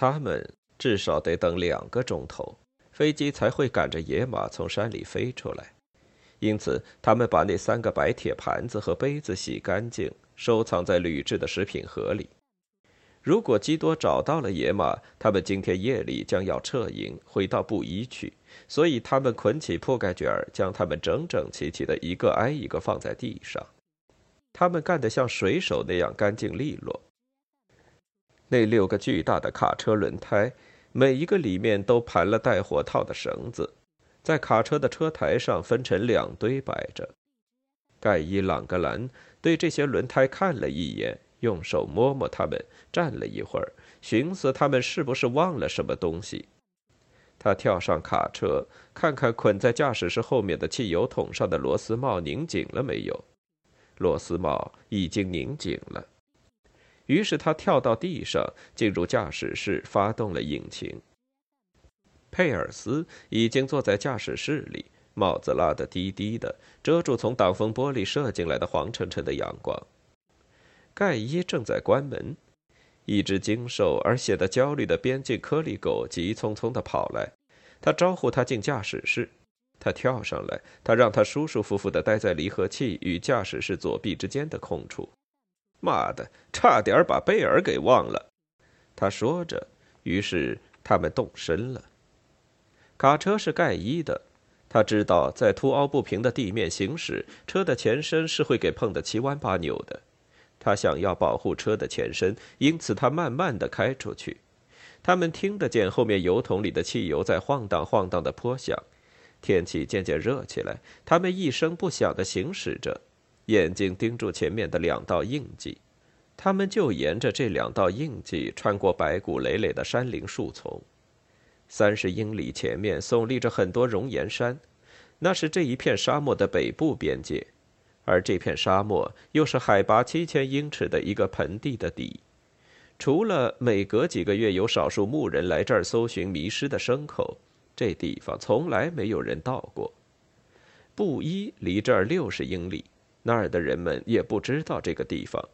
他们至少得等两个钟头，飞机才会赶着野马从山里飞出来。因此，他们把那三个白铁盘子和杯子洗干净，收藏在铝制的食品盒里。如果基多找到了野马，他们今天夜里将要撤营，回到布衣去。所以，他们捆起铺盖卷儿，将它们整整齐齐的一个挨一个放在地上。他们干得像水手那样干净利落。那六个巨大的卡车轮胎，每一个里面都盘了带火套的绳子，在卡车的车台上分成两堆摆着。盖伊·朗格兰对这些轮胎看了一眼，用手摸摸它们，站了一会儿，寻思他们是不是忘了什么东西。他跳上卡车，看看捆在驾驶室后面的汽油桶上的螺丝帽拧紧了没有。螺丝帽已经拧紧了。于是他跳到地上，进入驾驶室，发动了引擎。佩尔斯已经坐在驾驶室里，帽子拉得低低的，遮住从挡风玻璃射进来的黄澄澄的阳光。盖伊正在关门，一只精瘦而显得焦虑的边境颗粒狗急匆匆地跑来，他招呼他进驾驶室。他跳上来，他让他舒舒服服地待在离合器与驾驶室左臂之间的空处。妈的，差点把贝尔给忘了，他说着。于是他们动身了。卡车是盖伊的，他知道在凸凹不平的地面行驶，车的前身是会给碰得七弯八扭的。他想要保护车的前身，因此他慢慢的开出去。他们听得见后面油桶里的汽油在晃荡晃荡的泼响。天气渐渐热起来，他们一声不响的行驶着。眼睛盯住前面的两道印记，他们就沿着这两道印记穿过白骨累累的山林树丛。三十英里前面耸立着很多熔岩山，那是这一片沙漠的北部边界，而这片沙漠又是海拔七千英尺的一个盆地的底。除了每隔几个月有少数牧人来这儿搜寻迷失的牲口，这地方从来没有人到过。布依离这儿六十英里。那儿的人们也不知道这个地方。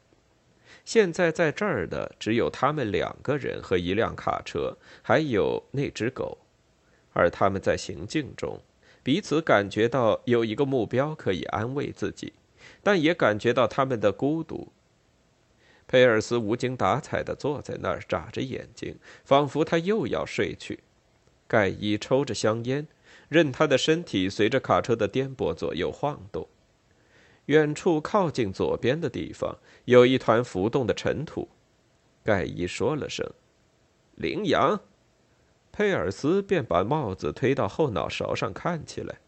现在在这儿的只有他们两个人和一辆卡车，还有那只狗。而他们在行进中，彼此感觉到有一个目标可以安慰自己，但也感觉到他们的孤独。佩尔斯无精打采地坐在那儿，眨着眼睛，仿佛他又要睡去。盖伊抽着香烟，任他的身体随着卡车的颠簸左右晃动。远处靠近左边的地方有一团浮动的尘土，盖伊说了声：“羚羊。”佩尔斯便把帽子推到后脑勺上看起来。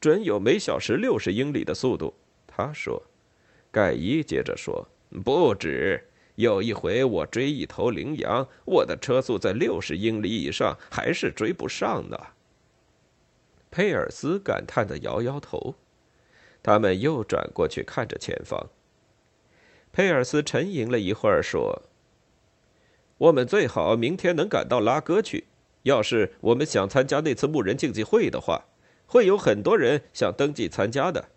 准有每小时六十英里的速度，他说。盖伊接着说：“不止，有一回我追一头羚羊，我的车速在六十英里以上，还是追不上呢。”佩尔斯感叹的摇摇头。他们又转过去看着前方。佩尔斯沉吟了一会儿，说：“我们最好明天能赶到拉戈去。要是我们想参加那次牧人竞技会的话，会有很多人想登记参加的。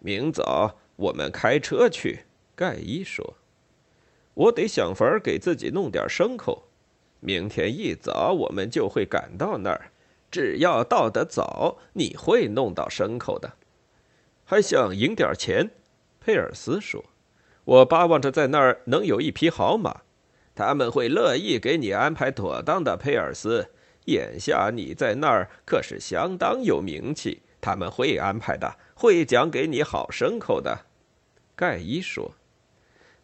明早我们开车去。”盖伊说：“我得想法给自己弄点牲口。明天一早我们就会赶到那儿。只要到得早，你会弄到牲口的。”还想赢点钱，佩尔斯说：“我巴望着在那儿能有一匹好马，他们会乐意给你安排妥当的。”佩尔斯，眼下你在那儿可是相当有名气，他们会安排的，会讲给你好牲口的。”盖伊说：“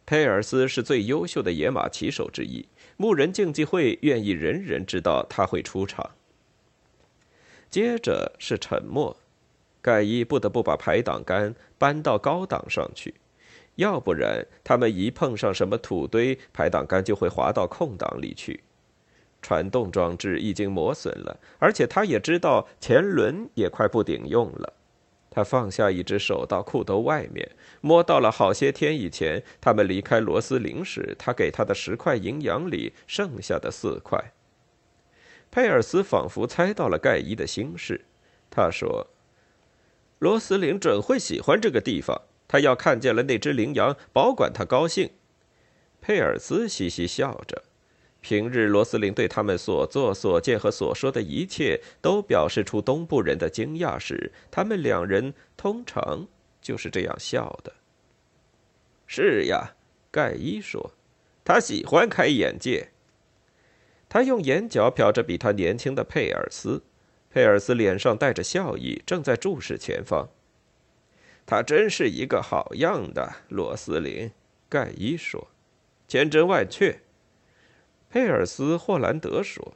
佩尔斯是最优秀的野马骑手之一，牧人竞技会愿意人人知道他会出场。”接着是沉默。盖伊不得不把排挡杆搬到高档上去，要不然他们一碰上什么土堆，排挡杆就会滑到空档里去。传动装置已经磨损了，而且他也知道前轮也快不顶用了。他放下一只手到裤兜外面，摸到了好些天以前他们离开罗斯林时，他给他的十块银洋里剩下的四块。佩尔斯仿佛猜到了盖伊的心事，他说。罗斯林准会喜欢这个地方。他要看见了那只羚羊，保管他高兴。佩尔斯嘻嘻笑着，平日罗斯林对他们所作所见和所说的一切都表示出东部人的惊讶时，他们两人通常就是这样笑的。是呀，盖伊说，他喜欢开眼界。他用眼角瞟着比他年轻的佩尔斯，佩尔斯脸上带着笑意，正在注视前方。他真是一个好样的，罗斯林。盖伊说：“千真万确。”佩尔斯·霍兰德说：“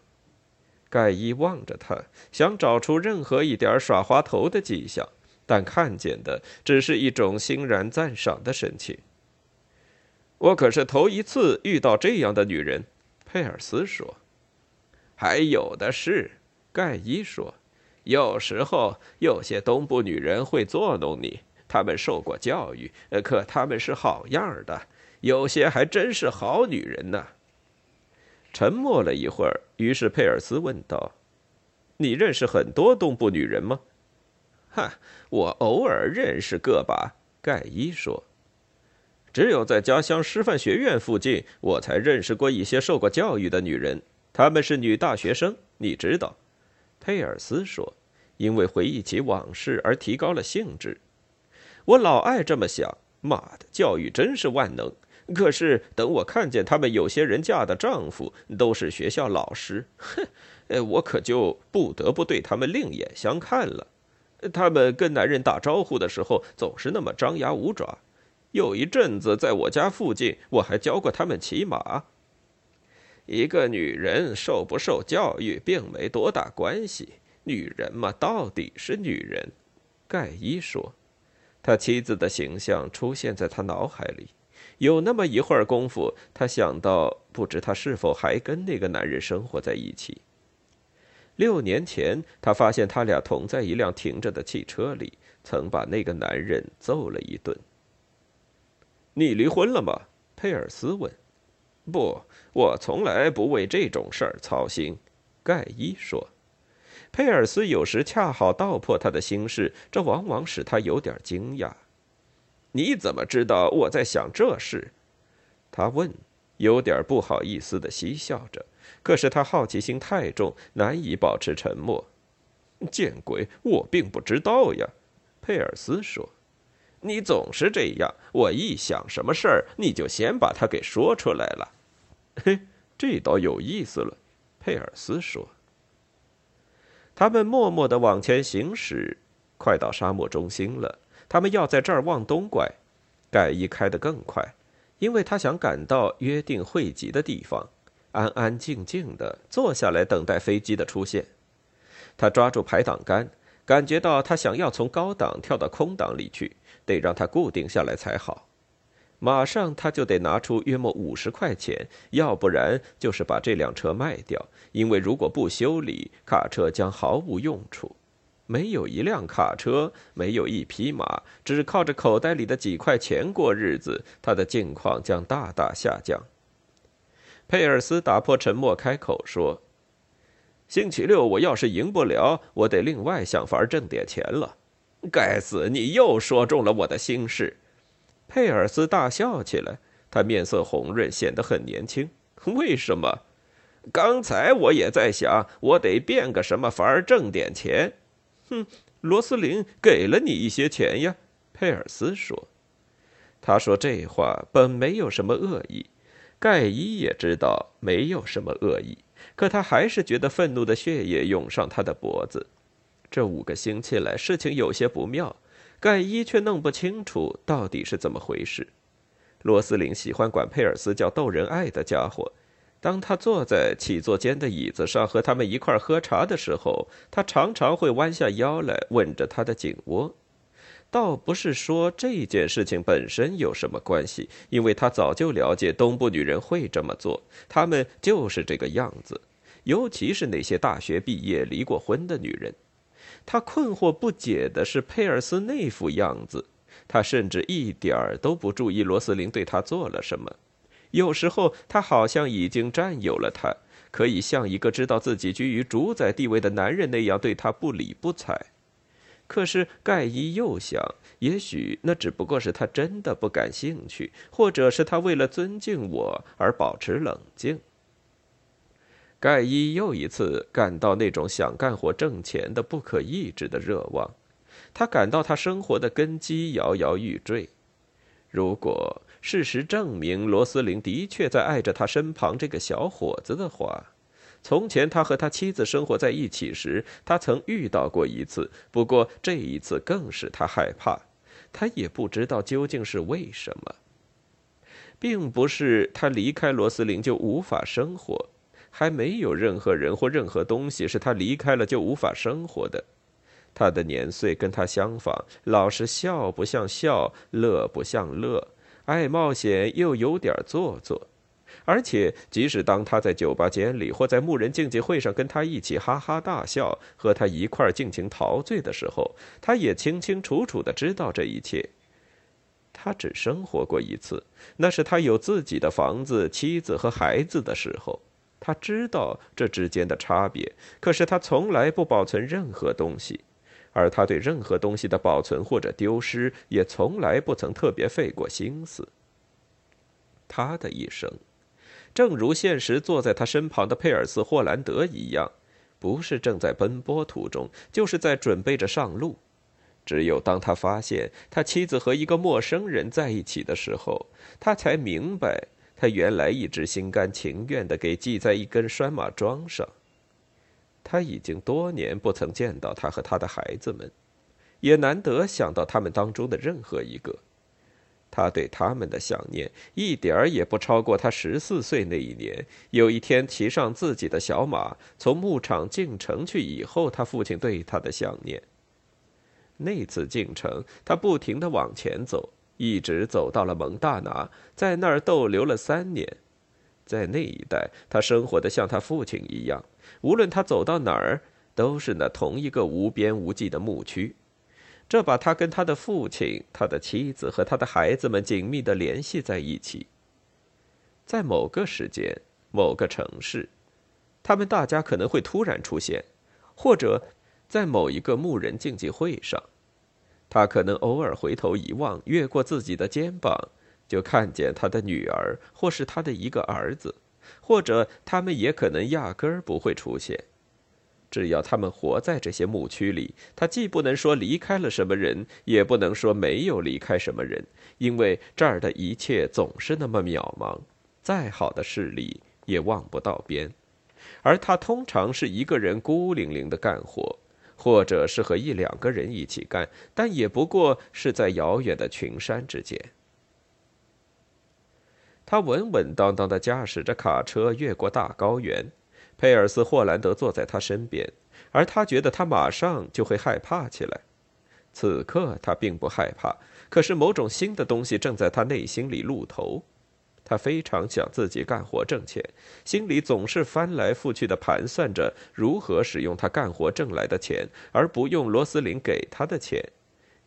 盖伊望着他，想找出任何一点耍滑头的迹象，但看见的只是一种欣然赞赏的神情。”我可是头一次遇到这样的女人，佩尔斯说。“还有的是，”盖伊说，“有时候有些东部女人会作弄你，她们受过教育，可她们是好样的，有些还真是好女人呢。”沉默了一会儿，于是佩尔斯问道：“你认识很多东部女人吗？”“哈，我偶尔认识个把。”盖伊说。“只有在家乡师范学院附近，我才认识过一些受过教育的女人。她们是女大学生，你知道。”佩尔斯说，因为回忆起往事而提高了兴致。“我老爱这么想。妈的，教育真是万能。”可是，等我看见他们有些人嫁的丈夫都是学校老师，哼，我可就不得不对他们另眼相看了。他们跟男人打招呼的时候总是那么张牙舞爪。有一阵子在我家附近，我还教过他们骑马。一个女人受不受教育并没多大关系，女人嘛，到底是女人。盖伊说，他妻子的形象出现在他脑海里。有那么一会儿功夫，他想到，不知他是否还跟那个男人生活在一起。六年前，他发现他俩同在一辆停着的汽车里，曾把那个男人揍了一顿。你离婚了吗？佩尔斯问。不，我从来不为这种事儿操心。盖伊说。佩尔斯有时恰好道破他的心事，这往往使他有点惊讶。你怎么知道我在想这事？他问，有点不好意思的嬉笑着。可是他好奇心太重，难以保持沉默。见鬼，我并不知道呀。佩尔斯说：“你总是这样，我一想什么事儿，你就先把它给说出来了。”嘿，这倒有意思了。佩尔斯说。他们默默的往前行驶，快到沙漠中心了。他们要在这儿往东拐，盖伊开得更快，因为他想赶到约定汇集的地方，安安静静的坐下来等待飞机的出现。他抓住排挡杆，感觉到他想要从高档跳到空档里去，得让它固定下来才好。马上他就得拿出约莫五十块钱，要不然就是把这辆车卖掉，因为如果不修理，卡车将毫无用处。没有一辆卡车，没有一匹马，只靠着口袋里的几块钱过日子，他的境况将大大下降。佩尔斯打破沉默，开口说：“星期六我要是赢不了，我得另外想法挣点钱了。”该死，你又说中了我的心事！佩尔斯大笑起来，他面色红润，显得很年轻。为什么？刚才我也在想，我得变个什么法儿挣点钱。哼，罗斯林给了你一些钱呀，佩尔斯说。他说这话本没有什么恶意，盖伊也知道没有什么恶意，可他还是觉得愤怒的血液涌上他的脖子。这五个星期来，事情有些不妙，盖伊却弄不清楚到底是怎么回事。罗斯林喜欢管佩尔斯叫逗人爱的家伙。当他坐在起坐间的椅子上和他们一块喝茶的时候，他常常会弯下腰来吻着他的颈窝。倒不是说这件事情本身有什么关系，因为他早就了解东部女人会这么做，她们就是这个样子，尤其是那些大学毕业、离过婚的女人。他困惑不解的是佩尔斯那副样子，他甚至一点儿都不注意罗斯林对他做了什么。有时候，他好像已经占有了他，可以像一个知道自己居于主宰地位的男人那样对他不理不睬。可是盖伊又想，也许那只不过是他真的不感兴趣，或者是他为了尊敬我而保持冷静。盖伊又一次感到那种想干活挣钱的不可抑制的热望，他感到他生活的根基摇摇欲坠。如果事实证明罗斯林的确在爱着他身旁这个小伙子的话，从前他和他妻子生活在一起时，他曾遇到过一次，不过这一次更使他害怕。他也不知道究竟是为什么，并不是他离开罗斯林就无法生活。还没有任何人或任何东西是他离开了就无法生活的。他的年岁跟他相仿，老是笑不像笑，乐不像乐，爱冒险又有点做作。而且，即使当他在酒吧间里或在牧人竞技会上跟他一起哈哈大笑，和他一块尽情陶醉的时候，他也清清楚楚的知道这一切。他只生活过一次，那是他有自己的房子、妻子和孩子的时候。他知道这之间的差别，可是他从来不保存任何东西，而他对任何东西的保存或者丢失也从来不曾特别费过心思。他的一生，正如现实坐在他身旁的佩尔斯·霍兰德一样，不是正在奔波途中，就是在准备着上路。只有当他发现他妻子和一个陌生人在一起的时候，他才明白。他原来一直心甘情愿地给系在一根拴马桩上。他已经多年不曾见到他和他的孩子们，也难得想到他们当中的任何一个。他对他们的想念一点儿也不超过他十四岁那一年，有一天骑上自己的小马从牧场进城去以后，他父亲对他的想念。那次进城，他不停地往前走。一直走到了蒙大拿，在那儿逗留了三年。在那一带，他生活的像他父亲一样。无论他走到哪儿，都是那同一个无边无际的牧区。这把他跟他的父亲、他的妻子和他的孩子们紧密地联系在一起。在某个时间、某个城市，他们大家可能会突然出现，或者在某一个牧人竞技会上。他可能偶尔回头一望，越过自己的肩膀，就看见他的女儿，或是他的一个儿子，或者他们也可能压根儿不会出现。只要他们活在这些牧区里，他既不能说离开了什么人，也不能说没有离开什么人，因为这儿的一切总是那么渺茫，再好的势力也望不到边，而他通常是一个人孤零零的干活。或者是和一两个人一起干，但也不过是在遥远的群山之间。他稳稳当当的驾驶着卡车越过大高原，佩尔斯·霍兰德坐在他身边，而他觉得他马上就会害怕起来。此刻他并不害怕，可是某种新的东西正在他内心里露头。他非常想自己干活挣钱，心里总是翻来覆去的盘算着如何使用他干活挣来的钱，而不用罗斯林给他的钱。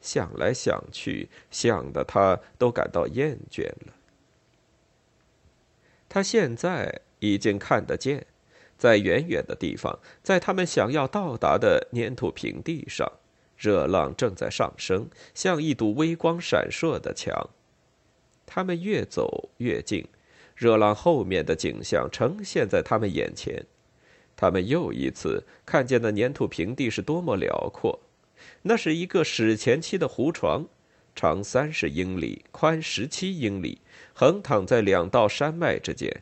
想来想去，想的他都感到厌倦了。他现在已经看得见，在远远的地方，在他们想要到达的粘土平地上，热浪正在上升，像一堵微光闪烁的墙。他们越走越近，热浪后面的景象呈现在他们眼前。他们又一次看见那粘土平地是多么辽阔。那是一个史前期的湖床，长三十英里，宽十七英里，横躺在两道山脉之间。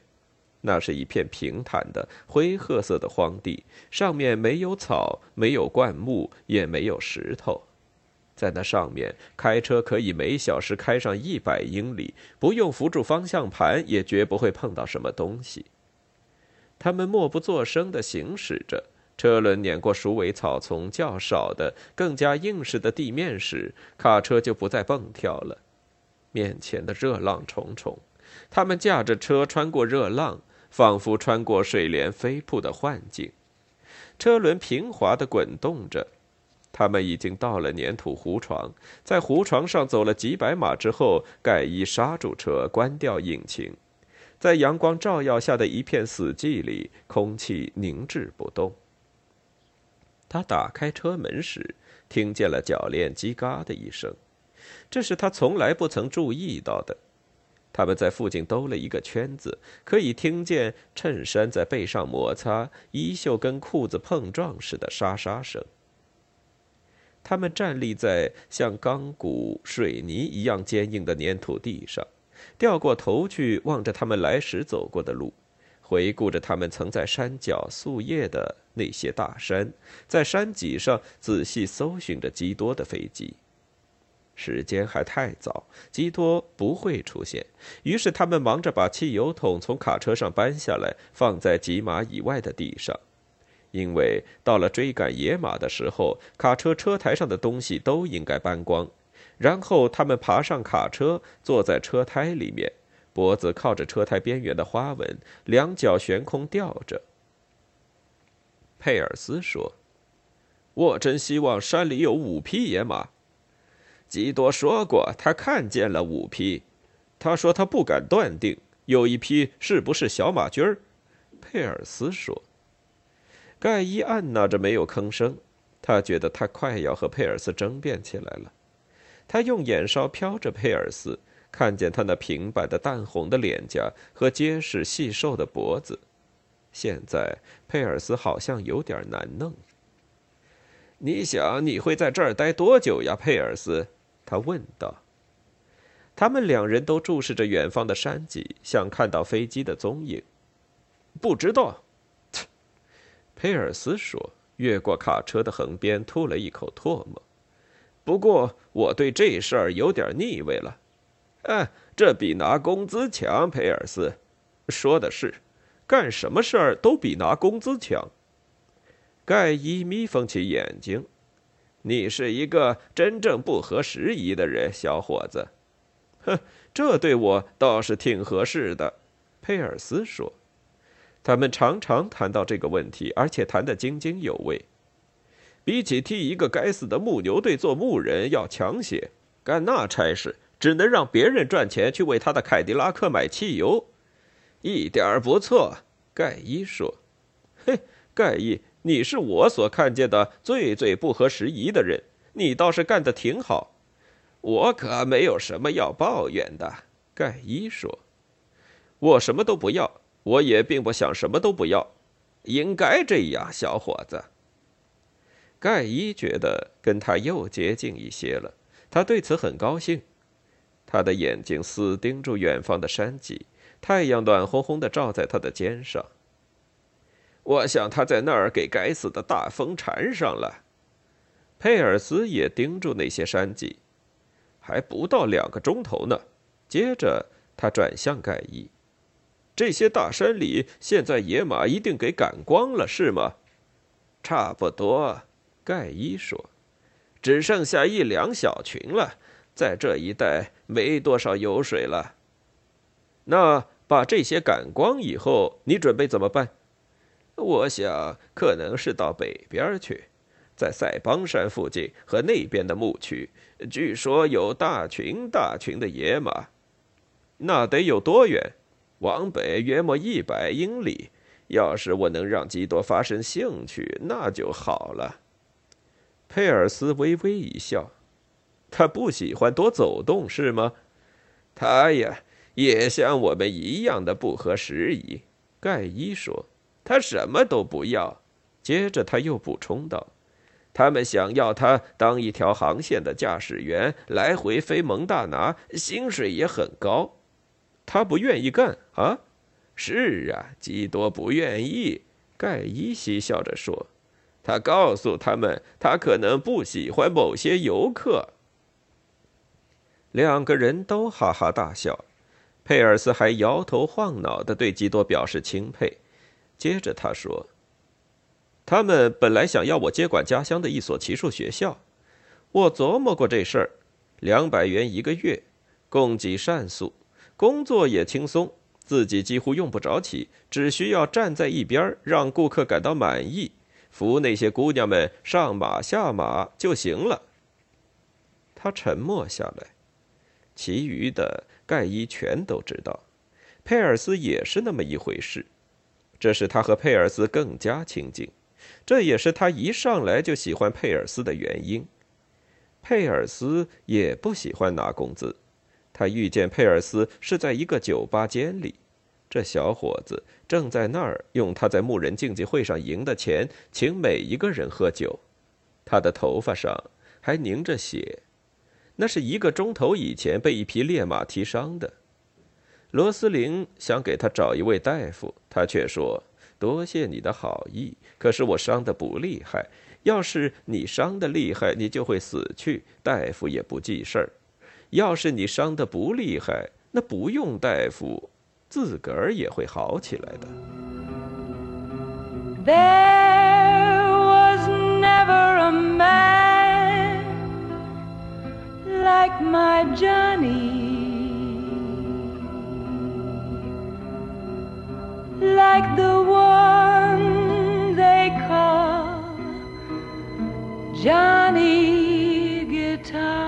那是一片平坦的灰褐色的荒地，上面没有草，没有灌木，也没有石头。在那上面开车可以每小时开上一百英里，不用扶住方向盘也绝不会碰到什么东西。他们默不作声地行驶着，车轮碾过鼠尾草丛较少的、更加硬实的地面时，卡车就不再蹦跳了。面前的热浪重重，他们驾着车穿过热浪，仿佛穿过水帘飞瀑的幻境。车轮平滑地滚动着。他们已经到了粘土湖床，在湖床上走了几百码之后，盖伊刹住车，关掉引擎。在阳光照耀下的一片死寂里，空气凝滞不动。他打开车门时，听见了铰链叽嘎的一声，这是他从来不曾注意到的。他们在附近兜了一个圈子，可以听见衬衫在背上摩擦、衣袖跟裤子碰撞时的沙沙声。他们站立在像钢骨、水泥一样坚硬的粘土地上，掉过头去望着他们来时走过的路，回顾着他们曾在山脚宿夜的那些大山，在山脊上仔细搜寻着基多的飞机。时间还太早，基多不会出现。于是他们忙着把汽油桶从卡车上搬下来，放在几码以外的地上。因为到了追赶野马的时候，卡车车台上的东西都应该搬光。然后他们爬上卡车，坐在车胎里面，脖子靠着车胎边缘的花纹，两脚悬空吊着。佩尔斯说：“我真希望山里有五匹野马。”基多说过，他看见了五匹。他说他不敢断定有一匹是不是小马驹儿。佩尔斯说。盖伊按捺着没有吭声，他觉得他快要和佩尔斯争辩起来了。他用眼梢瞟着佩尔斯，看见他那平白的淡红的脸颊和结实细瘦的脖子。现在佩尔斯好像有点难弄。你想你会在这儿待多久呀，佩尔斯？他问道。他们两人都注视着远方的山脊，想看到飞机的踪影。不知道。佩尔斯说：“越过卡车的横边，吐了一口唾沫。不过我对这事儿有点腻味了。哎，这比拿工资强。”佩尔斯说的是：“干什么事儿都比拿工资强。”盖伊眯缝起眼睛：“你是一个真正不合时宜的人，小伙子。”哼，这对我倒是挺合适的。”佩尔斯说。他们常常谈到这个问题，而且谈得津津有味。比起替一个该死的牧牛队做牧人要强些，干那差事只能让别人赚钱去为他的凯迪拉克买汽油。一点儿不错，盖伊说。嘿，盖伊，你是我所看见的最最不合时宜的人。你倒是干得挺好。我可没有什么要抱怨的，盖伊说。我什么都不要。我也并不想什么都不要，应该这样，小伙子。盖伊觉得跟他又接近一些了，他对此很高兴。他的眼睛死盯住远方的山脊，太阳暖烘烘的照在他的肩上。我想他在那儿给该死的大风缠上了。佩尔斯也盯住那些山脊，还不到两个钟头呢。接着他转向盖伊。这些大山里，现在野马一定给赶光了，是吗？差不多，盖伊说，只剩下一两小群了，在这一带没多少油水了。那把这些赶光以后，你准备怎么办？我想可能是到北边去，在塞邦山附近和那边的牧区，据说有大群大群的野马。那得有多远？往北约莫一百英里，要是我能让基多发生兴趣，那就好了。佩尔斯微微一笑，他不喜欢多走动，是吗？他呀，也像我们一样的不合时宜。盖伊说：“他什么都不要。”接着他又补充道：“他们想要他当一条航线的驾驶员，来回飞蒙大拿，薪水也很高。”他不愿意干啊！是啊，基多不愿意。盖伊嬉笑着说：“他告诉他们，他可能不喜欢某些游客。”两个人都哈哈大笑。佩尔斯还摇头晃脑的对基多表示钦佩。接着他说：“他们本来想要我接管家乡的一所骑术学校，我琢磨过这事儿，两百元一个月，供给善素。”工作也轻松，自己几乎用不着骑，只需要站在一边，让顾客感到满意，扶那些姑娘们上马下马就行了。他沉默下来，其余的盖伊全都知道。佩尔斯也是那么一回事，这使他和佩尔斯更加亲近，这也是他一上来就喜欢佩尔斯的原因。佩尔斯也不喜欢拿工资。他遇见佩尔斯是在一个酒吧间里，这小伙子正在那儿用他在牧人竞技会上赢的钱请每一个人喝酒，他的头发上还凝着血，那是一个钟头以前被一匹烈马踢伤的。罗斯林想给他找一位大夫，他却说：“多谢你的好意，可是我伤得不厉害。要是你伤得厉害，你就会死去，大夫也不记事儿。”要是你伤得不厉害，那不用大夫，自个儿也会好起来的。There was never a man like my Johnny. Like the one they call Johnny Guitar.